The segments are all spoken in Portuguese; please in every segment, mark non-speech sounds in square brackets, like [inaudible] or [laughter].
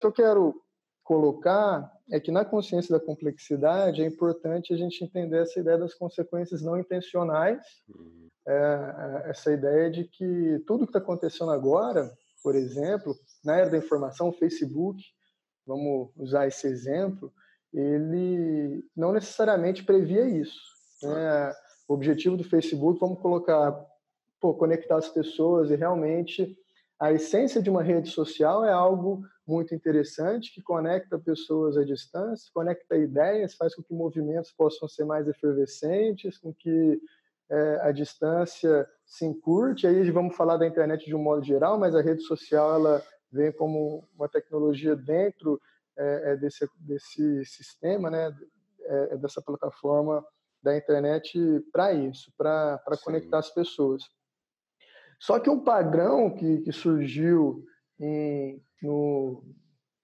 que eu quero colocar é que na consciência da complexidade é importante a gente entender essa ideia das consequências não intencionais, uhum. é, é, essa ideia de que tudo que está acontecendo agora, por exemplo, na era da informação, o Facebook, vamos usar esse exemplo, ele não necessariamente previa isso. Né? O objetivo do Facebook, vamos colocar, pô, conectar as pessoas e realmente a essência de uma rede social é algo muito interessante que conecta pessoas à distância, conecta ideias, faz com que movimentos possam ser mais efervescentes, com que é, a distância se encurte. Aí vamos falar da internet de um modo geral, mas a rede social ela vem como uma tecnologia dentro é, é desse, desse sistema, né, é, é dessa plataforma da internet para isso, para conectar as pessoas. Só que um padrão que, que surgiu em, no,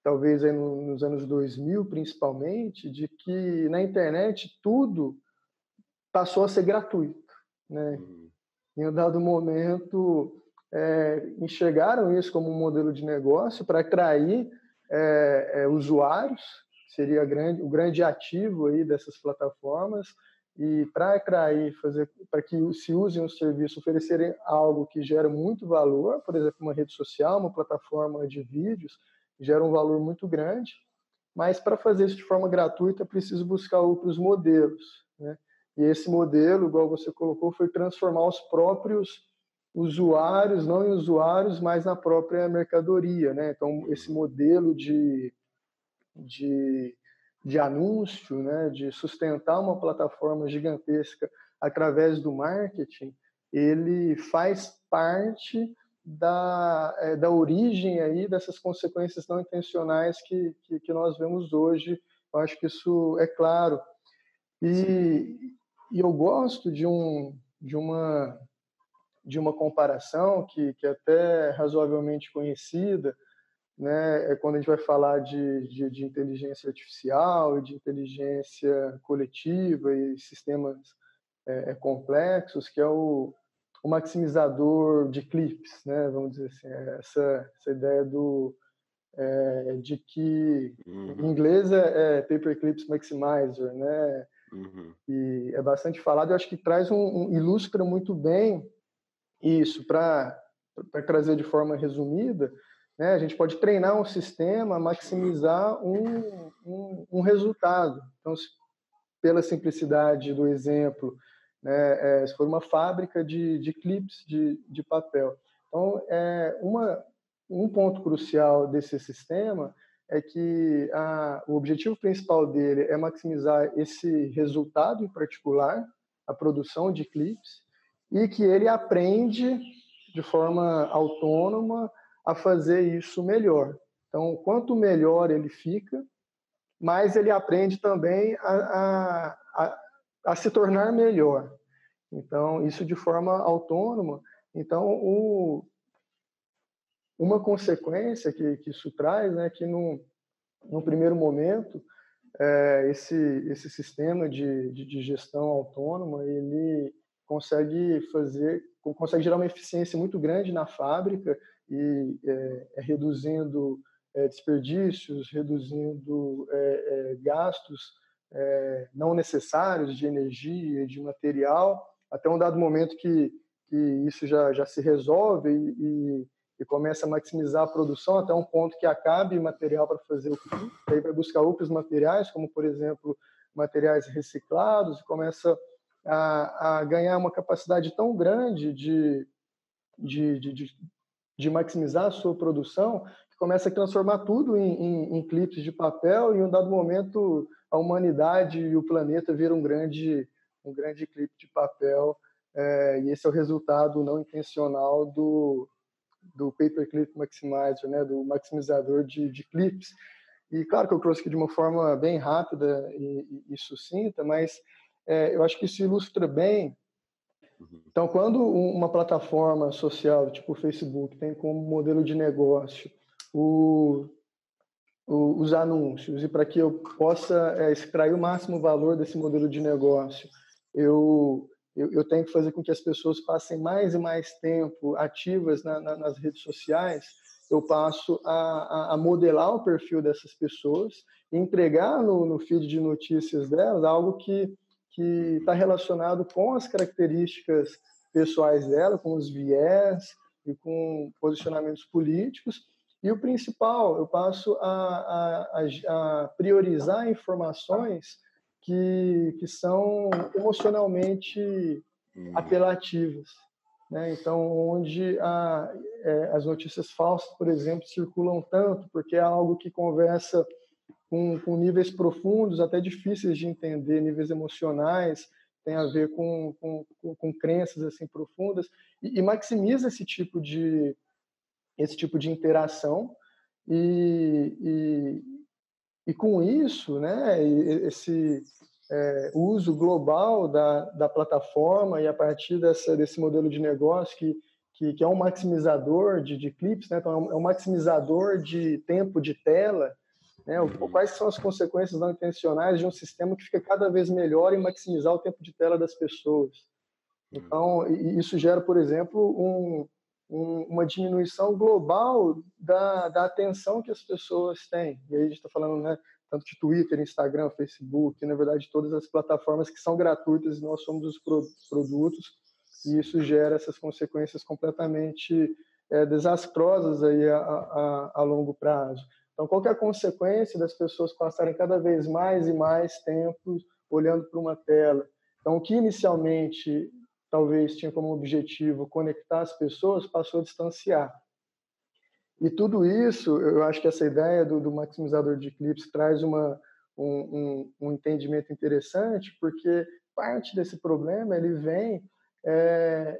talvez nos anos 2000, principalmente, de que na internet tudo passou a ser gratuito. Né? Uhum. Em um dado momento, é, enxergaram isso como um modelo de negócio para atrair é, é, usuários, seria grande, o grande ativo aí dessas plataformas, e para atrair, fazer para que se usem o serviço, oferecerem algo que gera muito valor, por exemplo, uma rede social, uma plataforma de vídeos, gera um valor muito grande, mas para fazer isso de forma gratuita é preciso buscar outros modelos, né? E esse modelo, igual você colocou, foi transformar os próprios usuários, não em usuários, mas na própria mercadoria, né? Então esse modelo de, de de anúncio, né, de sustentar uma plataforma gigantesca através do marketing, ele faz parte da, é, da origem aí dessas consequências não intencionais que, que, que, nós vemos hoje. Eu acho que isso é claro. E, e eu gosto de, um, de, uma, de uma comparação que, que é até razoavelmente conhecida, né, é quando a gente vai falar de, de, de inteligência artificial, de inteligência coletiva e sistemas é, é, complexos, que é o, o, maximizador de clips, né, vamos dizer assim, é essa, essa ideia do, é, de que uhum. em inglês é, é Paper Clips Maximizer, né, uhum. e é bastante falado, eu acho que traz um, um ilustra muito bem isso, para trazer de forma resumida, né? A gente pode treinar um sistema, maximizar um, um, um resultado. Então, se, pela simplicidade do exemplo, né, é, se for uma fábrica de, de clips de, de papel. Então, é, uma, um ponto crucial desse sistema é que a, o objetivo principal dele é maximizar esse resultado em particular, a produção de clips, e que ele aprende de forma autônoma a fazer isso melhor. Então, quanto melhor ele fica, mais ele aprende também a, a, a, a se tornar melhor. Então, isso de forma autônoma. Então, o, uma consequência que, que isso traz, né, que no, no primeiro momento, é, esse, esse sistema de, de, de, gestão autônoma, ele consegue fazer, consegue gerar uma eficiência muito grande na fábrica e é, é, reduzindo é, desperdícios, reduzindo é, é, gastos não necessários de energia, de material, até um dado momento que, que isso já, já se resolve e, e, e começa a maximizar a produção até um ponto que acabe material para fazer o fim, aí vai buscar outros materiais, como por exemplo materiais reciclados, e começa a, a ganhar uma capacidade tão grande de, de, de, de de maximizar a sua produção, que começa a transformar tudo em, em, em, clipes de papel e em um dado momento a humanidade e o planeta viram um grande, um grande clipe de papel é, e esse é o resultado não intencional do, do Paperclip Maximizer, né, do maximizador de, de clips. E claro que eu trouxe aqui de uma forma bem rápida e, e, e sucinta, mas é, eu acho que isso ilustra bem. Então, quando uma plataforma social, tipo o Facebook, tem como modelo de negócio o, o, os anúncios, e para que eu possa é, extrair o máximo valor desse modelo de negócio, eu, eu, eu, tenho que fazer com que as pessoas passem mais e mais tempo ativas na, na, nas redes sociais, eu passo a, a, a modelar o perfil dessas pessoas e entregar no, no feed de notícias delas algo que que está relacionado com as características pessoais dela, com os viés e com posicionamentos políticos. E o principal, eu passo a, a, a priorizar informações que, que são emocionalmente hum. apelativas. Né? Então, onde a, é, as notícias falsas, por exemplo, circulam tanto, porque é algo que conversa com, com níveis profundos, até difíceis de entender, níveis emocionais, tem a ver com, com, com crenças assim profundas e, e, maximiza esse tipo de esse tipo de interação e, e, e com isso né esse é, uso global da, da plataforma e a partir dessa, desse modelo de negócio que, que, que é um maximizador de, de clips né então é um, é um maximizador de tempo de tela né? Quais são as consequências não intencionais de um sistema que fica cada vez melhor em maximizar o tempo de tela das pessoas? Então, isso gera, por exemplo, um, um, uma diminuição global da, da atenção que as pessoas têm. E aí a gente está falando né, tanto de Twitter, Instagram, Facebook, na verdade, todas as plataformas que são gratuitas e nós somos os pro, produtos, e isso gera essas consequências completamente é, desastrosas aí a, a, a longo prazo. Então, qual é a consequência das pessoas passarem cada vez mais e mais tempo olhando para uma tela? Então, o que inicialmente talvez tinha como objetivo conectar as pessoas passou a distanciar. E tudo isso, eu acho que essa ideia do, do maximizador de clips traz uma, um, um, um, entendimento interessante, porque parte desse problema ele vem é,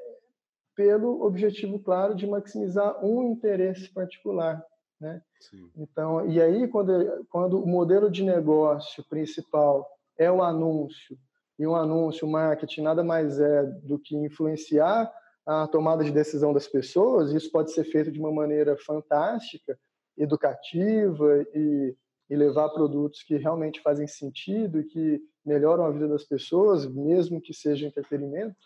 pelo objetivo claro de maximizar um interesse particular. Né? Sim. Então, e aí quando, quando o modelo de negócio principal é o anúncio, e um anúncio, marketing, nada mais é do que influenciar a tomada de decisão das pessoas, isso pode ser feito de uma maneira fantástica, educativa e, e levar produtos que realmente fazem sentido e que melhoram a vida das pessoas, mesmo que seja entretenimento.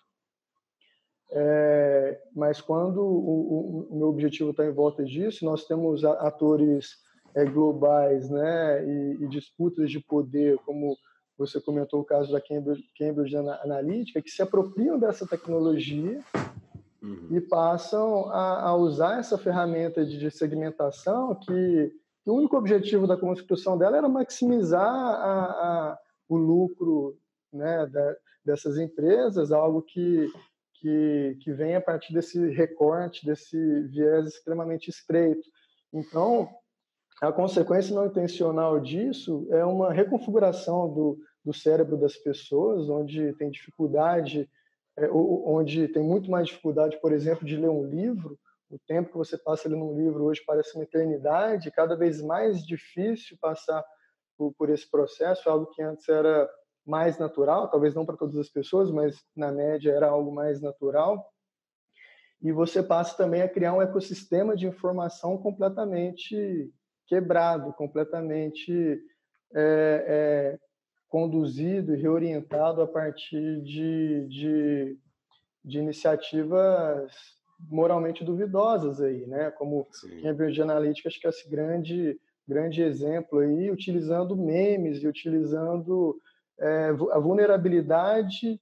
É, mas quando o, o, o meu objetivo está em volta disso, nós temos atores é, globais né, e, e, disputas de poder, como você comentou o caso da Cambridge, Cambridge Analytica, que se apropriam dessa tecnologia uhum. e passam a, a, usar essa ferramenta de, de segmentação que, que, o único objetivo da construção dela era maximizar a, a, o lucro né, da, dessas empresas, algo que que, que vem a partir desse recorte, desse viés extremamente estreito. Então, a consequência não intencional disso é uma reconfiguração do, do cérebro das pessoas, onde tem dificuldade, é, onde tem muito mais dificuldade, por exemplo, de ler um livro. O tempo que você passa lendo um livro hoje parece uma eternidade, cada vez mais difícil passar por, por esse processo, algo que antes era mais natural, talvez não para todas as pessoas, mas na média era algo mais natural. E você passa também a criar um ecossistema de informação completamente quebrado, completamente é, é, conduzido e reorientado a partir de, de, de, iniciativas moralmente duvidosas aí, né? Como Sim. Cambridge Analytica, acho que é esse grande grande exemplo aí, utilizando memes e utilizando é, a vulnerabilidade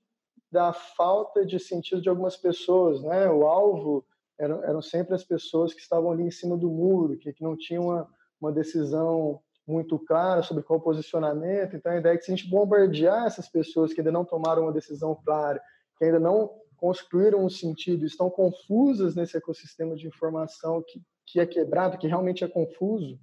da falta de sentido de algumas pessoas, né? O alvo eram, eram sempre as pessoas que estavam ali em cima do muro, que, que não tinham uma, uma decisão muito clara sobre qual posicionamento. Então, a ideia é que se a gente bombardear essas pessoas que ainda não tomaram uma decisão clara, que ainda não construíram um sentido, estão confusas nesse ecossistema de informação que, que é quebrado, que realmente é confuso,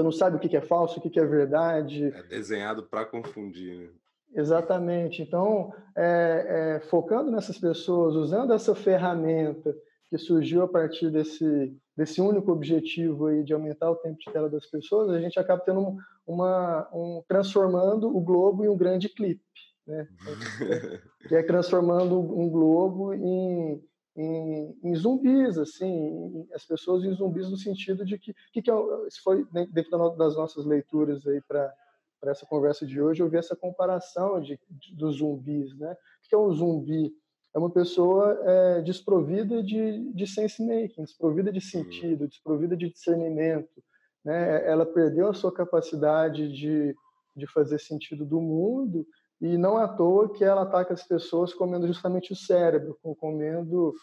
você não sabe o que é falso, o que é verdade. É desenhado para confundir. Né? Exatamente. Então, é, é, focando nessas pessoas, usando essa ferramenta que surgiu a partir desse, desse único objetivo aí de aumentar o tempo de tela das pessoas, a gente acaba tendo uma, um, transformando o globo em um grande clipe, né? [laughs] que é transformando um globo em, em, em, zumbis, assim, as pessoas em zumbis no sentido de que, que, que é, isso foi dentro das nossas leituras aí para para essa conversa de hoje, eu vi essa comparação de, de, dos zumbis, né? O que é um zumbi? é uma pessoa é, desprovida de, de sense making, desprovida de sentido, desprovida de discernimento. Né? Ela perdeu a sua capacidade de, de fazer sentido do mundo e não à toa que ela ataca as pessoas comendo justamente o cérebro, comendo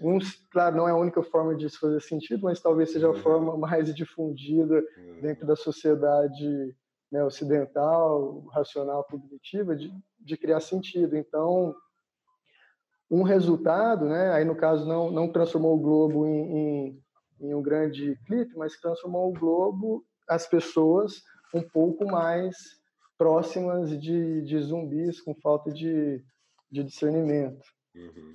uns, claro, não é a única forma de isso fazer sentido, mas talvez seja a uhum. forma mais difundida uhum. dentro da sociedade né, ocidental, racional, cognitiva, de, de criar sentido. Então, um resultado, né, aí no caso não, não transformou o globo em, em, em um grande clipe, mas transformou o globo, as pessoas, um pouco mais próximas de, de zumbis com falta de, de discernimento. Uhum.